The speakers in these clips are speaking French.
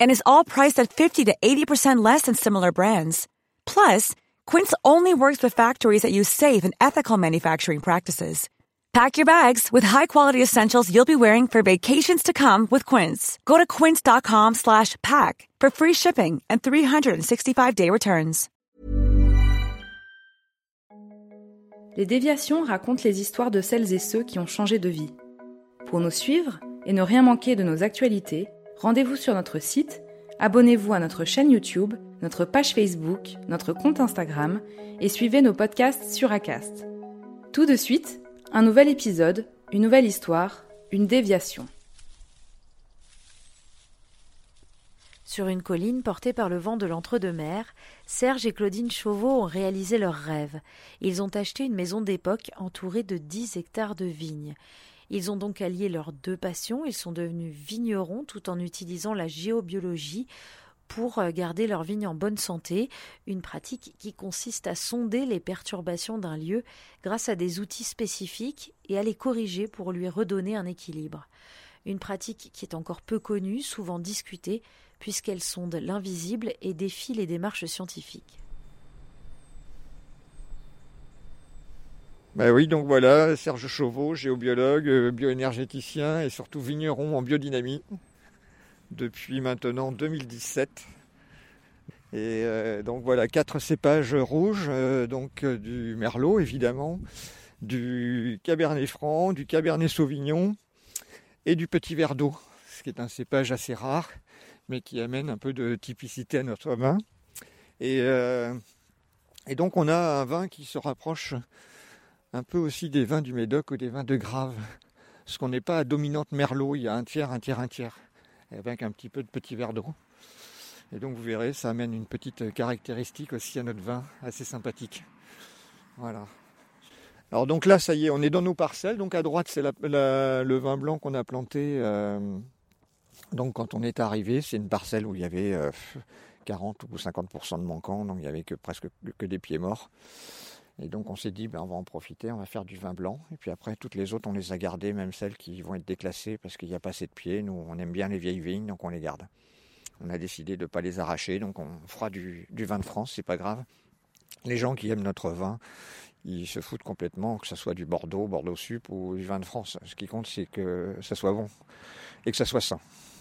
And is all priced at 50 to 80% less than similar brands. Plus, Quince only works with factories that use safe and ethical manufacturing practices. Pack your bags with high-quality essentials you'll be wearing for vacations to come with Quince. Go to quince.com slash pack for free shipping and 365-day returns. Les déviations racontent les histoires de celles et ceux qui ont changé de vie. Pour nous suivre et ne rien manquer de nos actualités, rendez-vous sur notre site, abonnez-vous à notre chaîne YouTube, notre page Facebook, notre compte Instagram et suivez nos podcasts sur Acast. Tout de suite, un nouvel épisode, une nouvelle histoire, une déviation. Sur une colline portée par le vent de l'entre-deux-mer, Serge et Claudine Chauveau ont réalisé leur rêve. Ils ont acheté une maison d'époque entourée de 10 hectares de vignes. Ils ont donc allié leurs deux passions, ils sont devenus vignerons tout en utilisant la géobiologie pour euh, garder leurs vignes en bonne santé, une pratique qui consiste à sonder les perturbations d'un lieu grâce à des outils spécifiques et à les corriger pour lui redonner un équilibre. Une pratique qui est encore peu connue, souvent discutée, puisqu'elle sonde l'invisible et défie les démarches scientifiques. Ben oui, donc voilà, Serge Chauveau, géobiologue, euh, bioénergéticien et surtout vigneron en biodynamie depuis maintenant 2017. Et euh, donc voilà, quatre cépages rouges, euh, donc du merlot évidemment, du cabernet franc, du cabernet sauvignon et du petit verre d'eau, ce qui est un cépage assez rare, mais qui amène un peu de typicité à notre vin. Et, et donc on a un vin qui se rapproche un peu aussi des vins du Médoc ou des vins de Grave. Ce qu'on n'est pas à dominante merlot, il y a un tiers, un tiers, un tiers, avec un petit peu de petit verre d'eau. Et donc vous verrez, ça amène une petite caractéristique aussi à notre vin, assez sympathique. Voilà. Alors donc là, ça y est, on est dans nos parcelles. Donc à droite, c'est le vin blanc qu'on a planté. Euh, donc quand on est arrivé, c'est une parcelle où il y avait 40 euh, ou 50% de manquants, donc il n'y avait que presque que des pieds morts. Et donc on s'est dit, ben, on va en profiter, on va faire du vin blanc. Et puis après, toutes les autres, on les a gardées, même celles qui vont être déclassées parce qu'il n'y a pas assez de pieds. Nous, on aime bien les vieilles vignes, donc on les garde. On a décidé de ne pas les arracher, donc on fera du, vin de France, c'est pas grave. Les gens qui aiment notre vin, ils se foutent complètement, que ce soit du Bordeaux, Bordeaux Sup ou du vin de France. Ce qui compte, c'est que ça soit bon et que ça soit sain.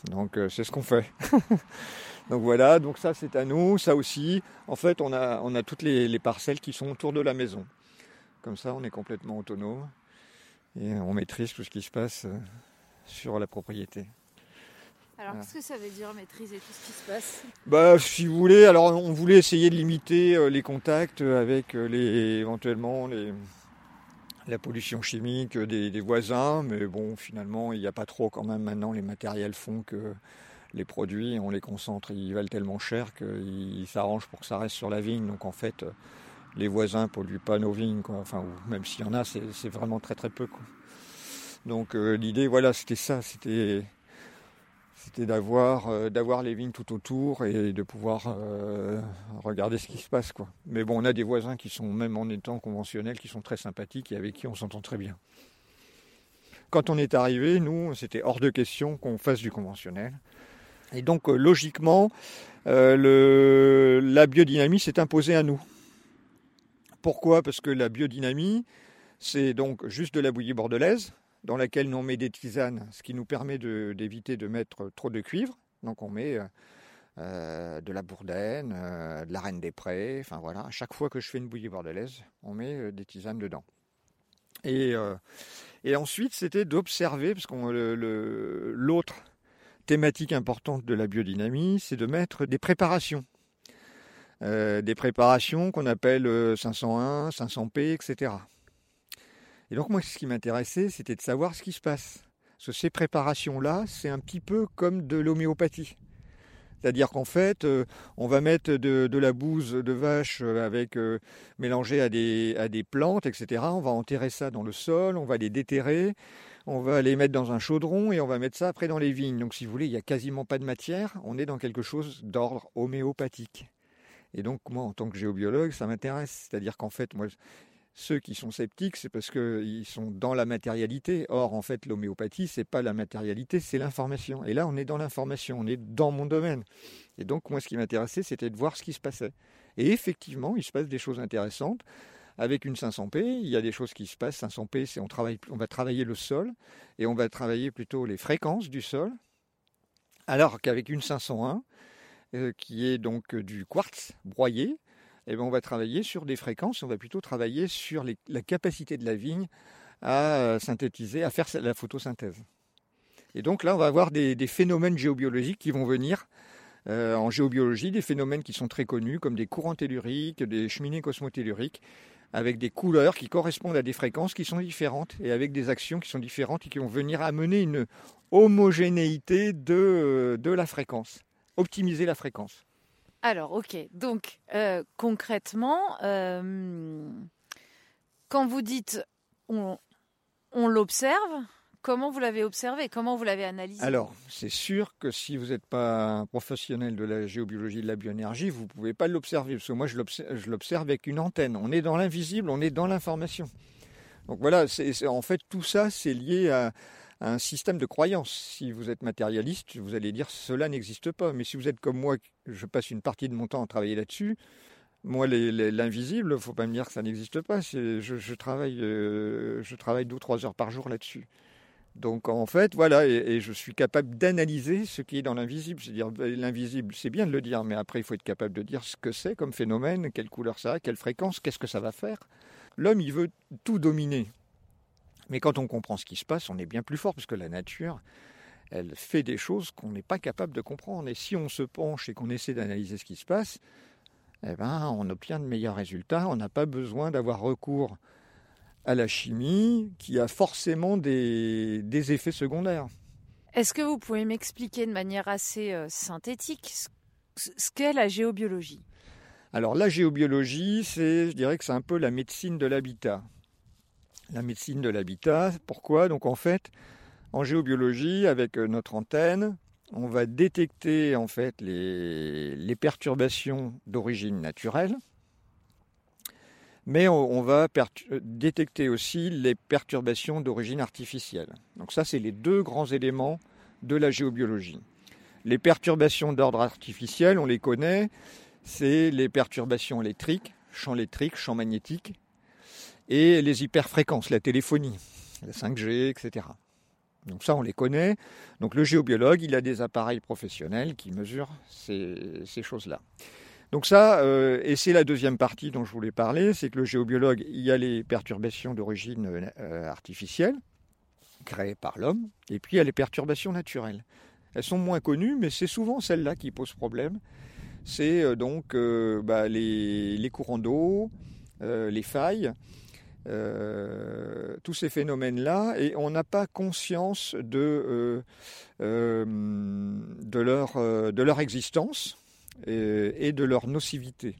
Donc euh, c'est ce qu'on fait. Donc voilà, donc ça c'est à nous, ça aussi. En fait, on a, on a toutes les, parcelles qui sont autour de la maison. Comme ça, on est complètement autonome et on maîtrise tout ce qui se passe euh, sur la propriété. Alors, qu'est-ce que ça veut dire maîtriser tout ce qui se passe? Bah, si vous voulez, alors on voulait essayer de limiter euh, les contacts avec euh, les, éventuellement les, la pollution chimique des, des voisins, mais bon, finalement, il n'y a pas trop quand même maintenant. Les matériels font que les produits, on les concentre, ils valent tellement cher qu'ils s'arrangent pour que ça reste sur la vigne. Donc en fait, les voisins polluent pas nos vignes, Enfin, même s'il y en a, c'est vraiment très très peu. Donc euh, l'idée, voilà, c'était ça, c'était c'était d'avoir euh, d'avoir les vignes tout autour et de pouvoir euh, regarder ce qui se passe quoi. Mais bon, on a des voisins qui sont même en étant conventionnels, qui sont très sympathiques et avec qui on s'entend très bien. Quand on est arrivé, nous, c'était hors de question qu'on fasse du conventionnel. Et donc euh, logiquement, euh, la biodynamie s'est imposée à nous. Pourquoi? Parce que la biodynamie, c'est donc juste de la bouillie bordelaise, dans laquelle on met des tisanes, ce qui nous permet d'éviter de, mettre trop de cuivre. Donc on met euh, de la bourdaine, de la reine des prés, enfin voilà, à chaque fois que je fais une bouillie bordelaise, on met des tisanes dedans. Et, et ensuite, c'était d'observer, parce que l'autre thématique importante de la biodynamie, c'est de mettre des préparations. Euh, des préparations qu'on appelle 501, euh, 500P, etc. Et donc moi, ce qui m'intéressait, c'était de savoir ce qui se passe. Ces préparations-là, c'est un petit peu comme de l'homéopathie. C'est-à-dire qu'en fait, euh, on va mettre de, la bouse de vache euh, avec mélangée à des, à des plantes, etc. On va enterrer ça dans le sol, on va les déterrer, on va les mettre dans un chaudron et on va mettre ça après dans les vignes. Donc si vous voulez, il n'y a quasiment pas de matière, on est dans quelque chose d'ordre homéopathique. Et donc moi, en tant que géobiologue, ça m'intéresse. C'est-à-dire qu'en fait, moi, ceux qui sont sceptiques, c'est parce qu'ils sont dans la matérialité. Or, en fait, l'homéopathie, c'est pas la matérialité, c'est l'information. Et là, on est dans l'information, on est dans mon domaine. Et donc, moi, ce qui m'intéressait, c'était de voir ce qui se passait. Et effectivement, il se passe des choses intéressantes. Avec une 500P, il y a des choses qui se passent. 500P, c'est on, travaille, on va travailler le sol et on va travailler plutôt les fréquences du sol. Alors qu'avec une 501, euh, qui est donc du quartz broyé, eh ben, on va travailler sur des fréquences, on va plutôt travailler sur la capacité de la vigne à euh, synthétiser, à faire la photosynthèse. Et donc là, on va avoir des, phénomènes géobiologiques qui vont venir euh, en géobiologie, des phénomènes qui sont très connus, comme des courants telluriques, des cheminées cosmotelluriques, avec des couleurs qui correspondent à des fréquences qui sont différentes et avec des actions qui sont différentes et qui vont venir amener une homogénéité de, de la fréquence, optimiser la fréquence. Alors, ok. Donc, euh, concrètement, euh, quand vous dites on, l'observe, comment vous l'avez observé? Comment vous l'avez analysé? Alors, c'est sûr que si vous n'êtes pas un professionnel de la géobiologie de la bioénergie, vous ne pouvez pas l'observer. Parce que moi, je l'observe avec une antenne. On est dans l'invisible, on est dans l'information. Donc voilà, en fait, tout ça, c'est lié à, un système de croyance. Si vous êtes matérialiste, vous allez dire cela n'existe pas. Mais si vous êtes comme moi, je passe une partie de mon temps à travailler là-dessus. Moi, l'invisible, faut pas me dire que ça n'existe pas. Je, je, travaille, euh, je travaille deux ou trois heures par jour là-dessus. Donc en fait, voilà, et, je suis capable d'analyser ce qui est dans l'invisible. C'est-à-dire, ben, l'invisible, c'est bien de le dire, mais après, il faut être capable de dire ce que c'est comme phénomène, quelle couleur ça a, quelle fréquence, qu'est-ce que ça va faire. L'homme, il veut tout dominer. Mais quand on comprend ce qui se passe, on est bien plus fort, parce que la nature, elle fait des choses qu'on n'est pas capable de comprendre. Et si on se penche et qu'on essaie d'analyser ce qui se passe, eh ben, on obtient de meilleurs résultats. On n'a pas besoin d'avoir recours à la chimie, qui a forcément des, effets secondaires. Est-ce que vous pouvez m'expliquer de manière assez euh, synthétique ce qu'est la géobiologie? Alors la géobiologie, c'est, je dirais que c'est un peu la médecine de l'habitat la médecine de l'habitat. Pourquoi? Donc en fait, en géobiologie, avec euh, notre antenne, on va détecter en fait les, perturbations d'origine naturelle, mais on, va euh, détecter aussi les perturbations d'origine artificielle. Donc ça, c'est les deux grands éléments de la géobiologie. Les perturbations d'ordre artificiel, on les connaît, c'est les perturbations électriques, champs électriques, champs magnétiques, et les hyperfréquences, la téléphonie, la 5G, etc. Donc ça, on les connaît. Donc le géobiologue, il a des appareils professionnels qui mesurent ces, choses-là. Donc ça, euh, et c'est la deuxième partie dont je voulais parler, c'est que le géobiologue, il y a les perturbations d'origine euh, artificielle, créées par l'homme, et puis il y a les perturbations naturelles. Elles sont moins connues, mais c'est souvent celles-là qui posent problème. C'est euh, donc bah, les, courants d'eau, les failles, tous ces phénomènes-là et on n'a pas conscience de leur existence et, de leur nocivité.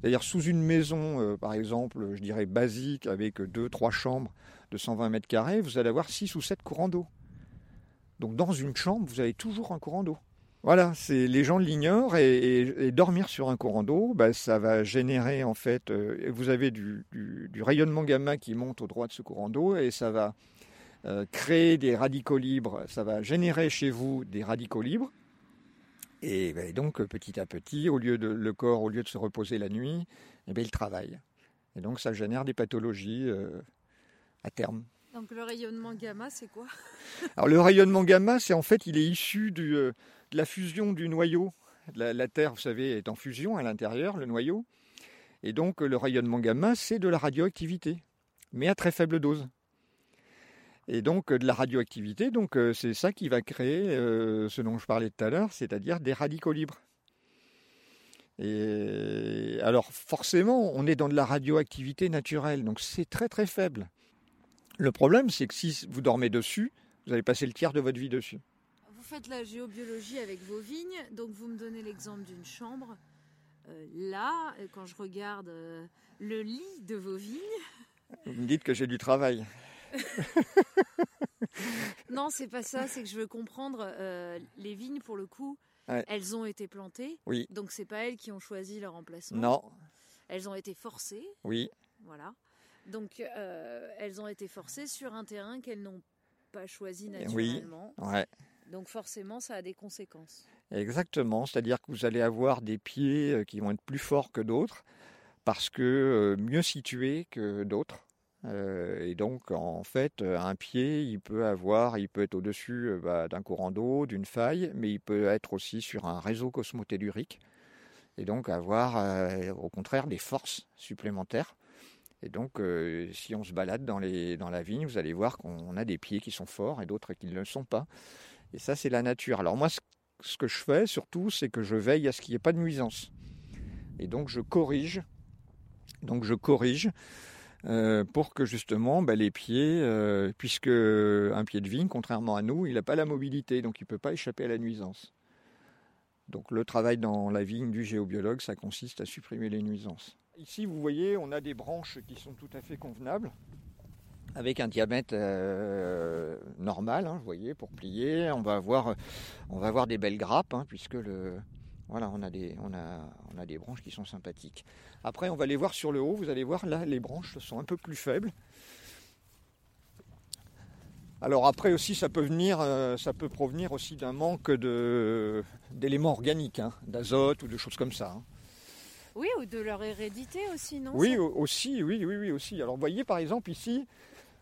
C'est-à-dire sous une maison, par exemple, je dirais basique, avec deux, trois chambres de 120 mètres carrés, vous allez avoir six ou sept courants d'eau. Donc dans une chambre, vous avez toujours un courant d'eau. Voilà, les gens l'ignorent et, dormir sur un courant d'eau, bah, ça va générer en fait, euh, vous avez du, rayonnement gamma qui monte au droit de ce courant d'eau et ça va euh, créer des radicaux libres, ça va générer chez vous des radicaux libres. Et, bah, donc petit à petit, au lieu de le corps, au lieu de se reposer la nuit, eh bien, il travaille. Et donc ça génère des pathologies euh, à terme. Donc le rayonnement gamma, c'est quoi? Alors le rayonnement gamma, c'est en fait, il est issu du la fusion du noyau. La, Terre, vous savez, est en fusion à l'intérieur, le noyau. Et donc le rayonnement gamma, c'est de la radioactivité, mais à très faible dose. Et donc de la radioactivité, donc euh, c'est ça qui va créer euh, ce dont je parlais tout à l'heure, c'est-à-dire des radicaux libres. Et alors forcément, on est dans de la radioactivité naturelle, donc c'est très très faible. Le problème, c'est que si vous dormez dessus, vous allez passer le tiers de votre vie dessus faites la géobiologie avec vos vignes, donc vous me donnez l'exemple d'une chambre. Euh, là, euh, quand je regarde euh, le lit de vos vignes. Vous me dites que j'ai du travail. non, c'est pas ça, c'est que je veux comprendre les vignes pour le coup. Elles ont été plantées. Oui. Donc c'est pas elles qui ont choisi leur emplacement. Non. Elles ont été forcées. Oui. Voilà. Donc elles ont été forcées sur un terrain qu'elles n'ont pas choisi naturellement. Oui. Ouais. Donc forcément, ça a des conséquences. Exactement, c'est-à-dire que vous allez avoir des pieds euh, qui vont être plus forts que d'autres, parce que euh, mieux situés que d'autres. Et donc, en fait, un pied, il peut avoir, il peut être au-dessus bah, d'un courant d'eau, d'une faille, mais il peut être aussi sur un réseau cosmotellurique, et donc avoir, au contraire, des forces supplémentaires. Et donc, si on se balade dans, la vigne, vous allez voir qu'on a des pieds qui sont forts et d'autres qui ne le sont pas. Et ça, c'est la nature. Alors moi, ce que je fais surtout, c'est que je veille à ce qu'il n'y ait pas de nuisance. Et donc je corrige. Donc je corrige euh, pour que justement bah, les pieds, euh, puisque un pied de vigne, contrairement à nous, il n'a pas la mobilité, donc il ne peut pas échapper à la nuisance. Donc le travail dans la vigne du géobiologue, ça consiste à supprimer les nuisances. Ici, vous voyez, on a des branches qui sont tout à fait convenables avec un diamètre euh, normal, hein, vous voyez, pour plier. On va avoir, on va avoir des belles grappes, hein, puisque le, voilà, on a, des, on, a, on a des branches qui sont sympathiques. Après, on va les voir sur le haut. Vous allez voir, là, les branches sont un peu plus faibles. Alors après aussi, ça peut venir, euh, ça peut provenir aussi d'un manque d'éléments organiques, hein, d'azote ou de choses comme ça. Oui, ou de leur hérédité aussi, non Oui, aussi, oui, oui, oui, aussi. Alors vous voyez par exemple ici,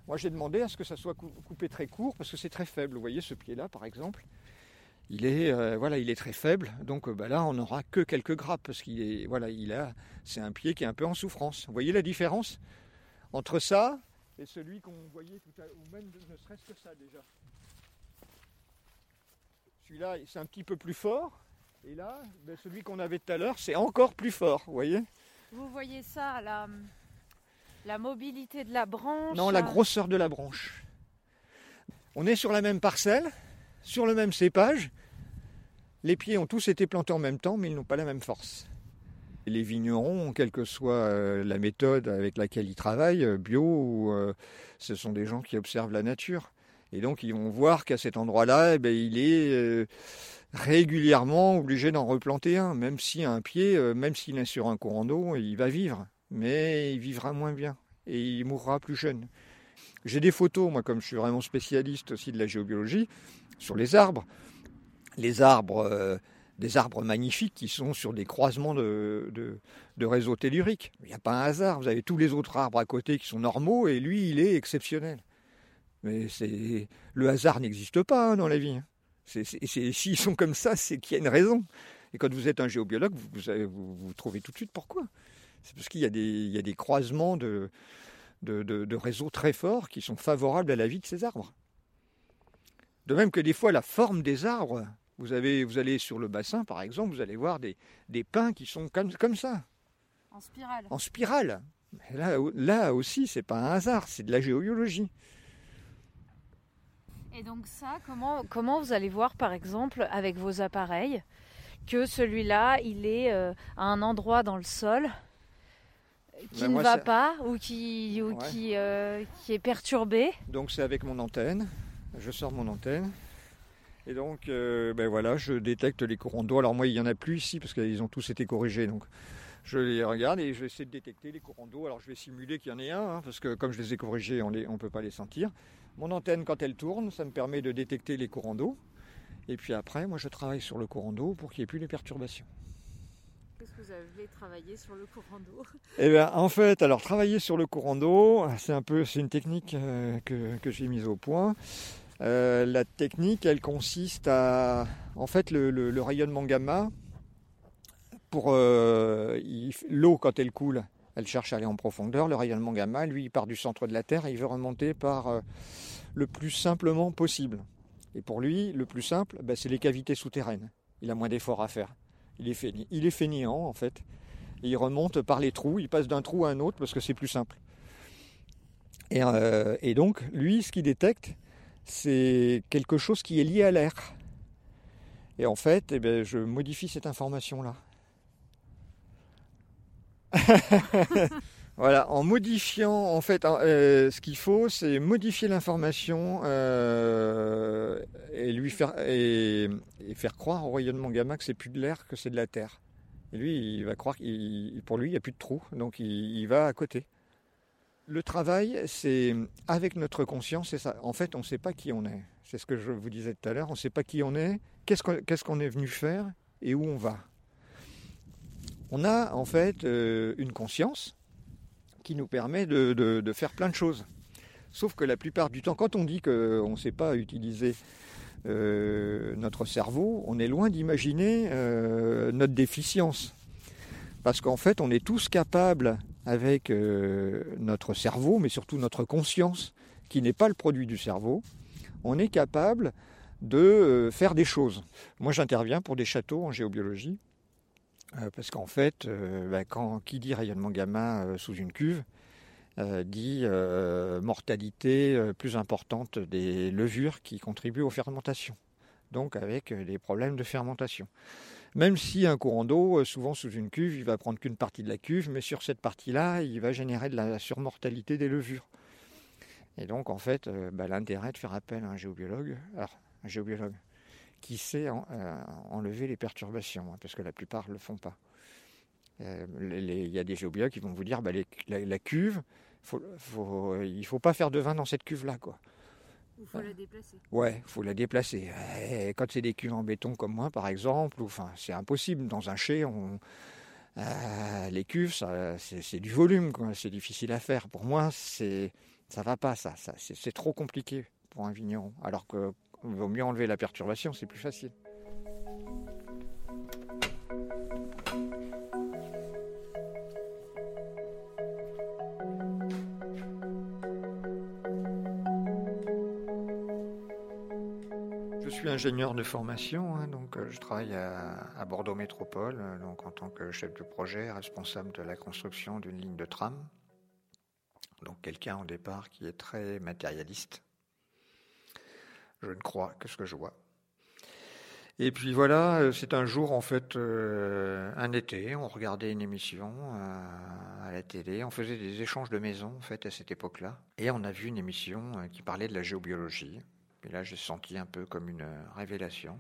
moi, j'ai demandé à ce que ça soit coupé très court parce que c'est très faible. Vous voyez ce pied-là, par exemple, il est, euh, voilà, il est très faible. Donc euh, bah là, on n'aura que quelques grappes parce qu'il est, voilà, il a, c'est un pied qui est un peu en souffrance. Vous voyez la différence entre ça et celui qu'on voyait tout à l'heure, ou même ne serait-ce que ça déjà? Celui-là, c'est un petit peu plus fort. Et là, ben, celui qu'on avait tout à l'heure, c'est encore plus fort, vous voyez? Vous voyez ça la mobilité de la branche Non, la grosseur de la branche. On est sur la même parcelle, sur le même cépage. Les pieds ont tous été plantés en même temps, mais ils n'ont pas la même force. Les vignerons, quelle que soit euh, la méthode avec laquelle ils travaillent, euh, bio, euh, ce sont des gens qui observent la nature. Et donc ils vont voir qu'à cet endroit-là, eh ben, il est régulièrement obligé d'en replanter un, même si un pied, même s'il est sur un courant d'eau, il va vivre mais il vivra moins bien et il mourra plus jeune. J'ai des photos, moi, comme je suis vraiment spécialiste aussi de la géobiologie, sur les arbres. Les arbres, euh, des arbres magnifiques qui sont sur des croisements de, de, réseaux telluriques. Il n'y a pas un hasard. Vous avez tous les autres arbres à côté qui sont normaux et lui, il est exceptionnel. Mais c'est le hasard n'existe pas hein, dans la vie. S'ils sont comme ça, c'est qu'il y a une raison. Et quand vous êtes un géobiologue, vous, vous trouvez tout de suite pourquoi. C'est parce qu'il y, y, a des croisements de, de, réseaux très forts qui sont favorables à la vie de ces arbres. De même que des fois, la forme des arbres, vous, avez, vous allez sur le bassin, par exemple, vous allez voir des, des pins qui sont comme, comme ça. En spirale. En spirale. là, là aussi, c'est pas un hasard, c'est de la géobiologie. Et donc ça, comment, comment vous allez voir, par exemple, avec vos appareils, que celui-là, il est euh, à un endroit dans le sol qui ben, ne va pas ou qui, ou qui, euh, qui est perturbé. Donc c'est avec mon antenne. Je sors mon antenne. Et donc, euh, ben voilà, je détecte les courants d'eau. Alors moi, il n'y en a plus ici parce qu'ils ont tous été corrigés. Donc je les regarde et je vais essayer de détecter les courants d'eau. Alors je vais simuler qu'il y en ait un, hein, parce que comme je les ai corrigés, on ne on peut pas les sentir. Mon antenne, quand elle tourne, ça me permet de détecter les courants d'eau. Et puis après, moi, je travaille sur le courant d'eau pour qu'il n'y ait plus les perturbations. Que vous avez travaillé sur le courant d'eau? Eh bien, en fait, alors travailler sur le courant d'eau, c'est un peu, c'est une technique euh, que, j'ai mise au point. Euh, la technique, elle consiste à, en fait, le, rayonnement gamma. Pour euh, l'eau, quand elle coule, elle cherche à aller en profondeur. Le rayonnement gamma, lui, il part du centre de la Terre et il veut remonter par le plus simplement possible. Et pour lui, le plus simple, ben, c'est les cavités souterraines. Il a moins d'efforts à faire. Il est, fainéant, en fait. il remonte par les trous, il passe d'un trou à un autre parce que c'est plus simple. Et, euh, donc, lui, ce qu'il détecte, c'est quelque chose qui est lié à l'air. Et en fait, eh ben, je modifie cette information-là. voilà, en modifiant, en fait, euh, ce qu'il faut, c'est modifier l'information euh, et lui faire et, faire croire au rayonnement gamma que c'est plus de l'air, que c'est de la terre. Et lui, il va croire qu'il, pour lui, il n'y a plus de trou, donc il, va à côté. Le travail, c'est avec notre conscience, c'est ça. En fait, on ne sait pas qui on est. C'est ce que je vous disais tout à l'heure. On ne sait pas qui on est, qu'est-ce qu'on est venu faire et où on va. On a en fait euh, une conscience qui nous permet de, faire plein de choses. Sauf que la plupart du temps, quand on dit qu'on ne sait pas utiliser euh, notre cerveau, on est loin d'imaginer euh, notre déficience. Parce qu'en fait, on est tous capables, avec notre cerveau, mais surtout notre conscience, qui n'est pas le produit du cerveau, on est capable de euh, faire des choses. Moi, j'interviens pour des châteaux en géobiologie, euh, parce qu'en fait, euh, bah, quand, qui dit rayonnement gamma sous une cuve, dit mortalité plus importante des levures qui contribuent aux fermentations, donc avec des problèmes de fermentation. Même si un courant d'eau, souvent sous une cuve, il va prendre qu'une partie de la cuve, mais sur cette partie-là, il va générer de la surmortalité des levures. Et donc, en fait, bah, l'intérêt de faire appel à un géobiologue, alors un géobiologue, qui sait euh, enlever les perturbations, hein, parce que la plupart ne le font pas. Euh, il y a des géobiologues qui vont vous dire bah, la, cuve, il ne faut pas faire de vin dans cette cuve-là. Quoi. Il faut la déplacer. Ouais, il faut la déplacer. quand c'est des cuves en béton comme moi, par exemple, enfin, c'est impossible. Dans un chai, on, euh, les cuves, c'est du volume, c'est difficile à faire. Pour moi, c'est ça va pas, ça, ça c'est trop compliqué pour un vigneron. Alors que il vaut mieux enlever la perturbation, c'est plus facile. Je suis ingénieur de formation, hein, donc euh, je travaille à, Bordeaux Métropole, euh, donc en tant que chef de projet, responsable de la construction d'une ligne de tram. Donc quelqu'un au départ qui est très matérialiste, je ne crois que ce que je vois. Et puis voilà, euh, c'est un jour en fait, euh, un été, on regardait une émission euh, à la télé, on faisait des échanges de maisons en fait à cette époque-là, et on a vu une émission qui parlait de la géobiologie. Et là, j'ai senti un peu comme une révélation.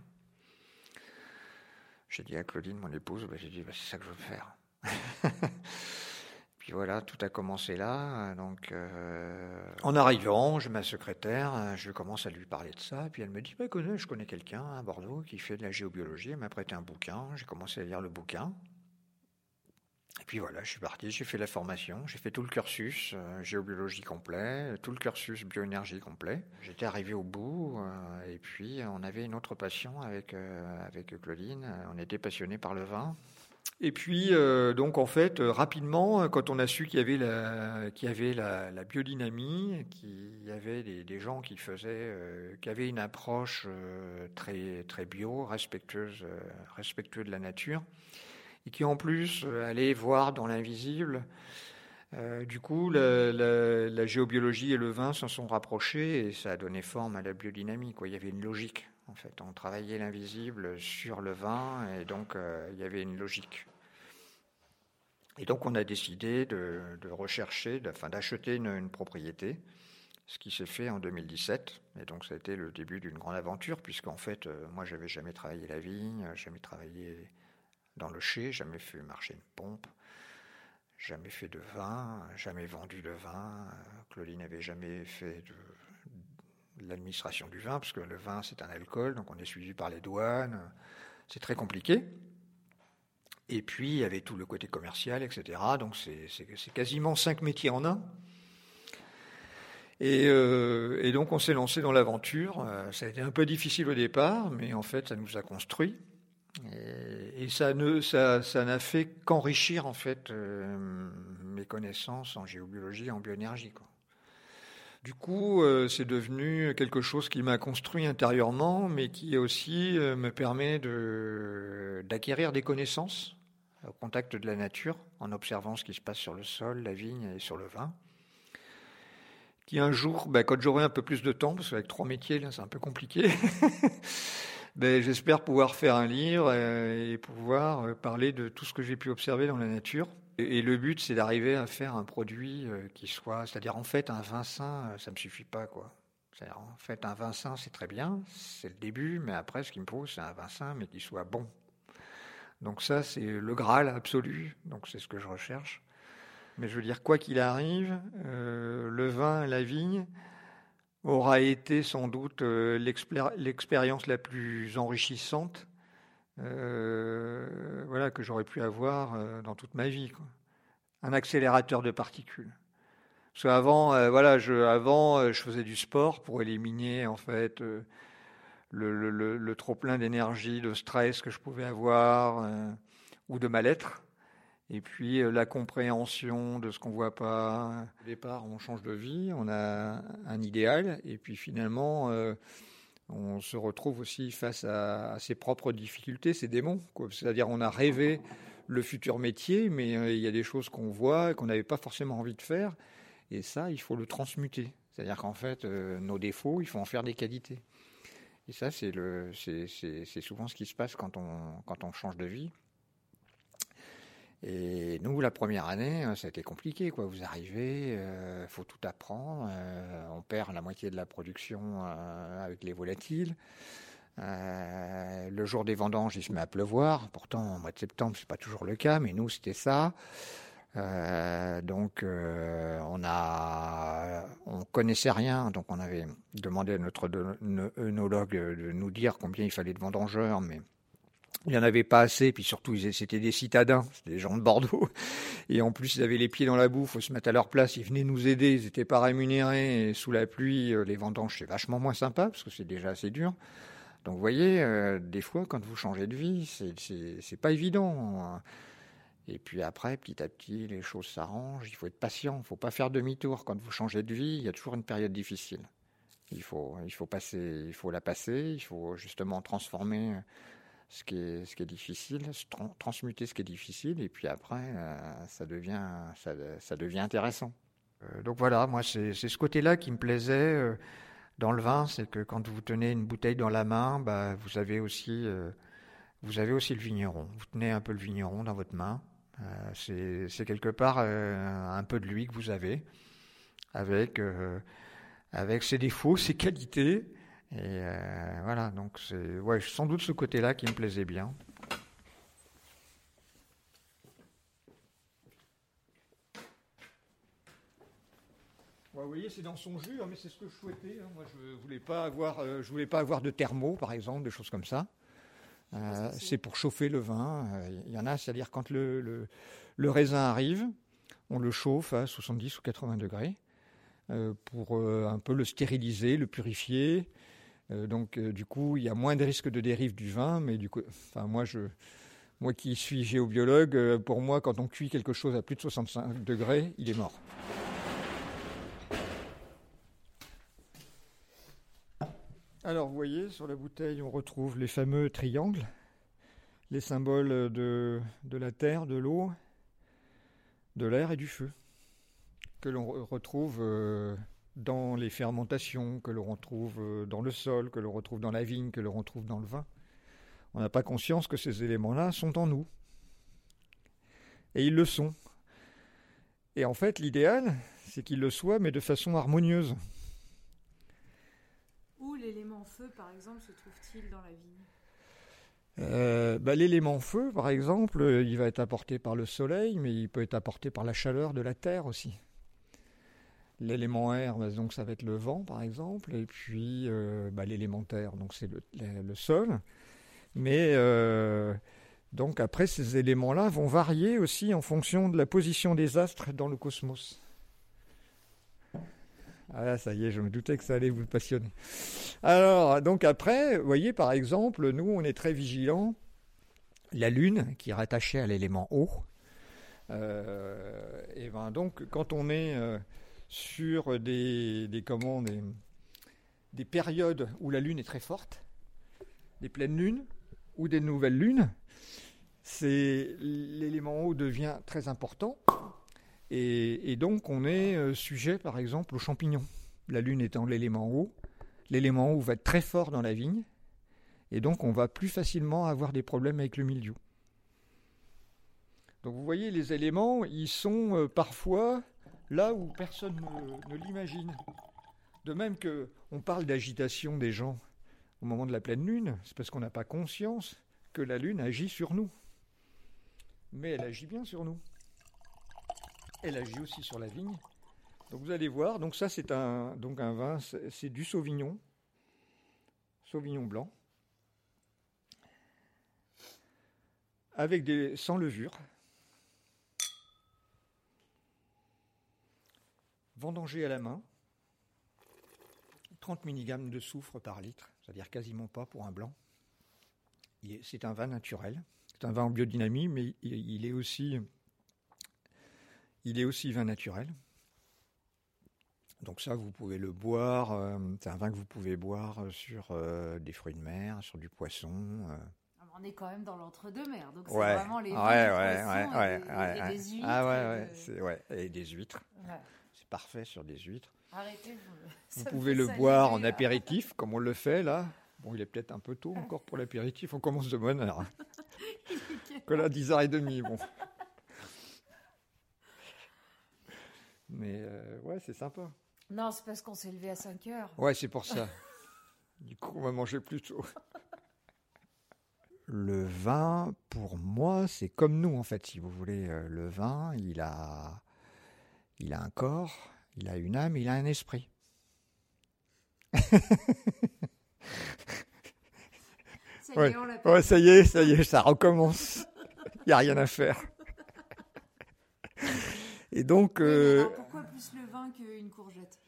J'ai dit à Claudine, mon épouse, bah, j'ai dit, bah, c'est ça que je veux faire. Voilà, tout a commencé là. Donc, euh, en arrivant, j'ai ma secrétaire, je commence à lui parler de ça. Puis elle me dit bah, Je connais quelqu'un à Bordeaux qui fait de la géobiologie. Elle m'a prêté un bouquin. J'ai commencé à lire le bouquin. Et puis voilà, je suis parti, j'ai fait la formation, j'ai fait tout le cursus euh, géobiologie complet, tout le cursus bioénergie complet. J'étais arrivé au bout, euh, et puis on avait une autre passion avec, avec Claudine. On était passionnés par le vin. Et puis, euh, donc, en fait, euh, rapidement, quand on a su qu'il y avait la, qu'il y avait la, biodynamie, qu'il y avait des, gens qui faisaient, euh, qui avaient une approche très, très bio, respectueuse, respectueux de la nature, et qui en plus allaient voir dans l'invisible, du coup, la, la, géobiologie et le vin s'en sont rapprochés et ça a donné forme à la biodynamie. Quoi. Il y avait une logique. En fait, on travaillait l'invisible sur le vin et donc euh, il y avait une logique. Et donc on a décidé de, rechercher, d'acheter une, propriété, ce qui s'est fait en 2017. Et donc ça a été le début d'une grande aventure, puisqu'en fait, euh, moi j'avais jamais travaillé la vigne, jamais travaillé dans le chai, jamais fait marcher une pompe, jamais fait de vin, jamais vendu de vin. Claudine n'avait jamais fait de, l'administration du vin, parce que le vin c'est un alcool, donc on est suivi par les douanes, c'est très compliqué. Et puis il y avait tout le côté commercial, etc. Donc c'est quasiment cinq métiers en un. Et, euh, donc on s'est lancé dans l'aventure. Euh, ça a été un peu difficile au départ, mais en fait ça nous a construit. Et, ça n'a fait qu'enrichir en fait euh, mes connaissances en géobiologie et en bioénergie. Du coup, euh, c'est devenu quelque chose qui m'a construit intérieurement, mais qui aussi euh, me permet d'acquérir des connaissances au contact de la nature, en observant ce qui se passe sur le sol, la vigne et sur le vin. Qui un jour, bah, quand j'aurai un peu plus de temps, parce qu'avec trois métiers, c'est un peu compliqué, ben, J'espère pouvoir faire un livre et pouvoir parler de tout ce que j'ai pu observer dans la nature. Et le but, c'est d'arriver à faire un produit qui soit, c'est-à-dire en fait, un vin sain, ça me suffit pas, quoi. En fait, un vin sain, c'est très bien, c'est le début, mais après, ce qu'il me faut, c'est un vin sain, mais qui soit bon. Donc ça, c'est le Graal absolu, donc c'est ce que je recherche. Mais je veux dire, quoi qu'il arrive, euh, le vin, la vigne, aura été sans doute euh, l'expérience la plus enrichissante euh, voilà, que j'aurais pu avoir dans toute ma vie. Un accélérateur de particules. Parce qu'avant, voilà, je, avant, je faisais du sport pour éliminer en fait le, trop plein d'énergie, de stress que je pouvais avoir ou de mal-être. Et puis euh, la compréhension de ce qu'on voit pas. Au départ, on change de vie, on a un idéal, et puis finalement, euh, on se retrouve aussi face à, ses propres difficultés, ses démons. C'est-à-dire, on a rêvé le futur métier, mais euh, il y a des choses qu'on voit qu'on n'avait pas forcément envie de faire, et ça, il faut le transmuter. C'est-à-dire qu'en fait, nos défauts, il faut en faire des qualités. Et ça, c'est souvent ce qui se passe quand on, quand on change de vie. Et nous, la première année, euh, ça a été compliqué. Quoi. Vous arrivez, il euh, faut tout apprendre. Euh, on perd la moitié de la production avec les volatiles. le jour des vendanges, il se met à pleuvoir. Pourtant, au mois de septembre, c'est pas toujours le cas, mais nous, c'était ça. donc, on a, on connaissait rien. Donc, on avait demandé à notre œnologue de nous dire combien il fallait de vendangeurs, mais il n'y en avait pas assez, puis surtout, c'était des citadins, c'était des gens de Bordeaux. Et en plus, ils avaient les pieds dans la bouffe, faut se mettre à leur place, ils venaient nous aider, ils n'étaient pas rémunérés. Et sous la pluie, euh, les vendanges, c'est vachement moins sympa, parce que c'est déjà assez dur. Donc, vous voyez, euh, des fois, quand vous changez de vie, c'est pas évident. Et puis après, petit à petit, les choses s'arrangent. Il faut être patient, il faut pas faire demi-tour. Quand vous changez de vie, il y a toujours une période difficile. Il faut, il faut, passer, il faut la passer, il faut justement transformer ce qui est, difficile, transmuter ce qui est difficile, et puis après, euh, ça, devient, intéressant. Euh, donc voilà, moi, c'est ce côté-là qui me plaisait euh, dans le vin, c'est que quand vous tenez une bouteille dans la main, bah, vous, avez aussi, le vigneron. Vous tenez un peu le vigneron dans votre main. c'est quelque part un peu de lui que vous avez, avec ses défauts, ses qualités, et euh, voilà, donc c'est ouais, sans doute ce côté-là qui me plaisait bien. vous voyez, c'est dans son jus, hein, mais c'est ce que je souhaitais. Hein. Moi, je voulais pas avoir, euh, je voulais pas avoir de thermo, par exemple, des choses comme ça. Euh, c'est pour chauffer le vin. Il y en a, c'est-à-dire quand le, le, le, raisin arrive, on le chauffe à 70 ou 80 degrés pour un peu le stériliser, le purifier, euh, donc, euh, du coup, il y a moins de risques de dérive du vin, mais du coup, enfin, moi, je, moi qui suis géobiologue, euh, pour moi, quand on cuit quelque chose à plus de 65 degrés, il est mort. Alors, vous voyez, sur la bouteille, on retrouve les fameux triangles, les symboles de, de la terre, de l'eau, de l'air et du feu, que l'on retrouve dans les fermentations, que l'on retrouve euh, dans le sol, que l'on retrouve dans la vigne, que l'on retrouve dans le vin. On n'a pas conscience que ces éléments-là sont en nous. Et ils le sont. Et en fait, l'idéal, c'est qu'ils le soient, mais de façon harmonieuse. Où l'élément feu, par exemple, se trouve-t-il dans la vigne? Euh, bah, L'élément feu, par exemple, il va être apporté par le soleil, mais il peut être apporté par la chaleur de la terre aussi. L'élément air, bah, donc ça va être le vent par exemple, et puis euh, bah, l'élémentaire, donc c'est le, sol. Mais euh, donc après, ces éléments-là vont varier aussi en fonction de la position des astres dans le cosmos. Ah ça y est, je me doutais que ça allait vous passionner. Alors, donc après, vous voyez, par exemple, nous, on est très vigilants. La Lune, qui est rattachée à l'élément eau, euh, et ben donc, quand on est sur des, des, des, périodes où la Lune est très forte, des pleines lunes ou des nouvelles lunes, c'est l'élément eau devient très important et, donc on est euh, sujet par exemple aux champignons. La Lune étant l'élément eau, l'élément eau va être très fort dans la vigne Et donc on va plus facilement avoir des problèmes avec le milieu. Donc vous voyez, les éléments, ils sont euh, parfois là où personne ne, l'imagine. De même que on parle d'agitation des gens au moment de la pleine lune, c'est parce qu'on n'a pas conscience que la lune agit sur nous. Mais elle agit bien sur nous. Elle agit aussi sur la vigne. Donc vous allez voir, donc ça c'est un, un vin, c'est du Sauvignon, Sauvignon blanc, avec des sans levure. Vendangé à la main, 30 mg de soufre par litre, c'est-à-dire quasiment pas pour un blanc. C'est un vin naturel, c'est un vin en biodynamie, mais il est aussi, il est aussi vin naturel. Donc ça, vous pouvez le boire. Euh, c'est un vin que vous pouvez boire sur euh, des fruits de mer, sur du poisson. Euh. Ah, on est quand même dans l'entre-deux-mer, donc c'est vraiment les ouais, ouais, ouais, et, des huîtres. Ah ouais, ouais, et des huîtres parfait sur des huîtres. Arrêtez, vous, pouvez le boire en apéritif, comme on le fait là. Bon, il est peut-être un peu tôt encore pour l'apéritif. On commence de bonne heure. que là, 10h30, bon. Mais euh, ouais, c'est sympa. Non, c'est parce qu'on s'est levé à 5 heures. Ouais, c'est pour ça. du coup, on va manger plus tôt. Le vin, pour moi, c'est comme nous, en fait, si vous voulez. Euh, le vin, il a il a un corps, il a une âme, il a un esprit. ça, y est, ça y est, ça y est, ça recommence. Il n'y a rien à faire. Et donc. Euh, pourquoi plus le vin qu'une courgette?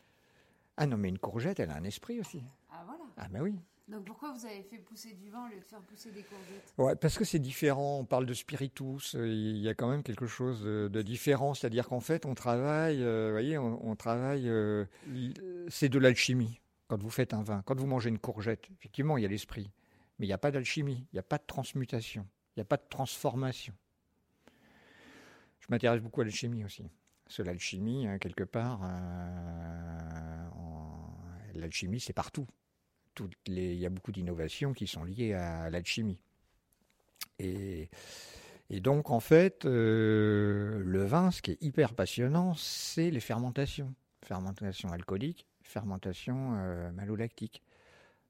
Ah non, mais une courgette, elle a un esprit aussi. Ah voilà. Ah ben oui. Donc pourquoi vous avez fait pousser du vin au lieu de faire pousser des courgettes? Ouais, parce que c'est différent. On parle de spiritus. Euh, il y a quand même quelque chose de, différent. C'est-à-dire qu'en fait, on travaille. Euh, voyez, on, travaille. Euh, c'est de l'alchimie quand vous faites un vin. Quand vous mangez une courgette, effectivement, il y a l'esprit, mais il n'y a pas d'alchimie. Il n'y a pas de transmutation. Il n'y a pas de transformation. Je m'intéresse beaucoup à l'alchimie aussi. Que l'alchimie, hein, quelque part, l'alchimie, c'est partout il y a beaucoup d'innovations qui sont liées à l'alchimie. Et, donc, en fait, euh, le vin, ce qui est hyper passionnant, c'est les fermentations. Fermentation alcoolique, fermentation euh, malolactique.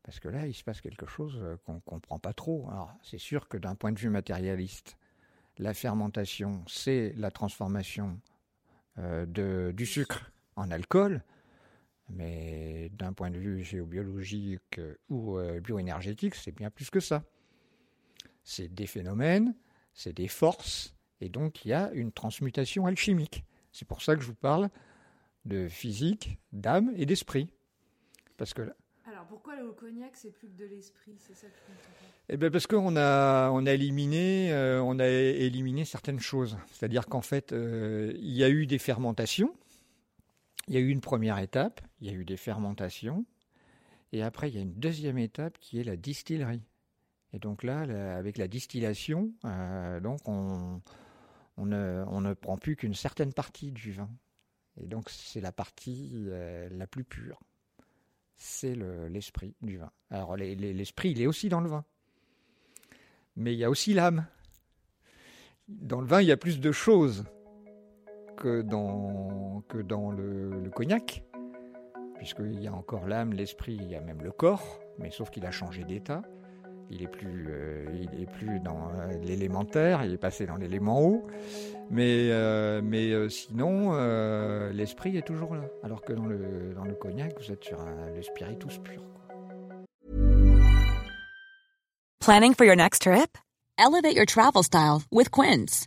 Parce que là, il se passe quelque chose euh, qu'on ne comprend pas trop. Alors, c'est sûr que d'un point de vue matérialiste, la fermentation, c'est la transformation de, du sucre en alcool. Mais d'un point de vue géobiologique ou euh, bioénergétique, c'est bien plus que ça. C'est des phénomènes, c'est des forces, et donc il y a une transmutation alchimique. C'est pour ça que je vous parle de physique, d'âme et d'esprit. Parce que alors pourquoi le cognac c'est plus que de l'esprit? C'est ça que je Eh bien parce qu'on a on a éliminé euh, on a éliminé certaines choses. C'est-à-dire qu'en fait euh, il y a eu des fermentations il y a eu une première étape, il y a eu des fermentations, et après il y a une deuxième étape qui est la distillerie. Et donc là, avec la distillation, euh, donc on, ne, prend plus qu'une certaine partie du vin. Et donc c'est la partie euh, la plus pure. C'est l'esprit du vin. Alors l'esprit, il est aussi dans le vin. Mais il y a aussi l'âme. Dans le vin, il y a plus de choses que dans, que dans le, cognac, puisqu'il y a encore l'âme, l'esprit, il y a même le corps, mais sauf qu'il a changé d'état. Il est plus, euh, plus dans euh, l'élémentaire, il est passé dans l'élément haut. Mais, euh, mais sinon, l'esprit est toujours là. Alors que dans le, dans le cognac, vous êtes sur le spiritus pur. Planning for your next trip? Elevate your travel style with Quince.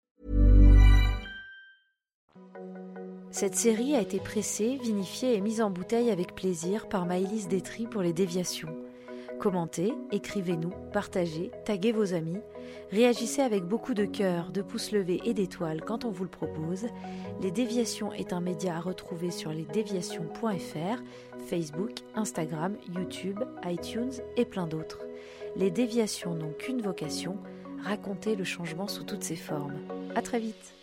Cette série a été pressée, vinifiée et mise en bouteille avec plaisir par Maëlys Détry pour les déviations. Commentez, écrivez-nous, partagez, taguez vos amis, réagissez avec beaucoup de cœur, de pouces levés et d'étoiles quand on vous le propose. Les Déviations est un média à retrouver sur lesdéviations.fr, Facebook, Instagram, YouTube, iTunes et plein d'autres. Les Déviations n'ont qu'une vocation, raconter le changement sous toutes ses formes. À très vite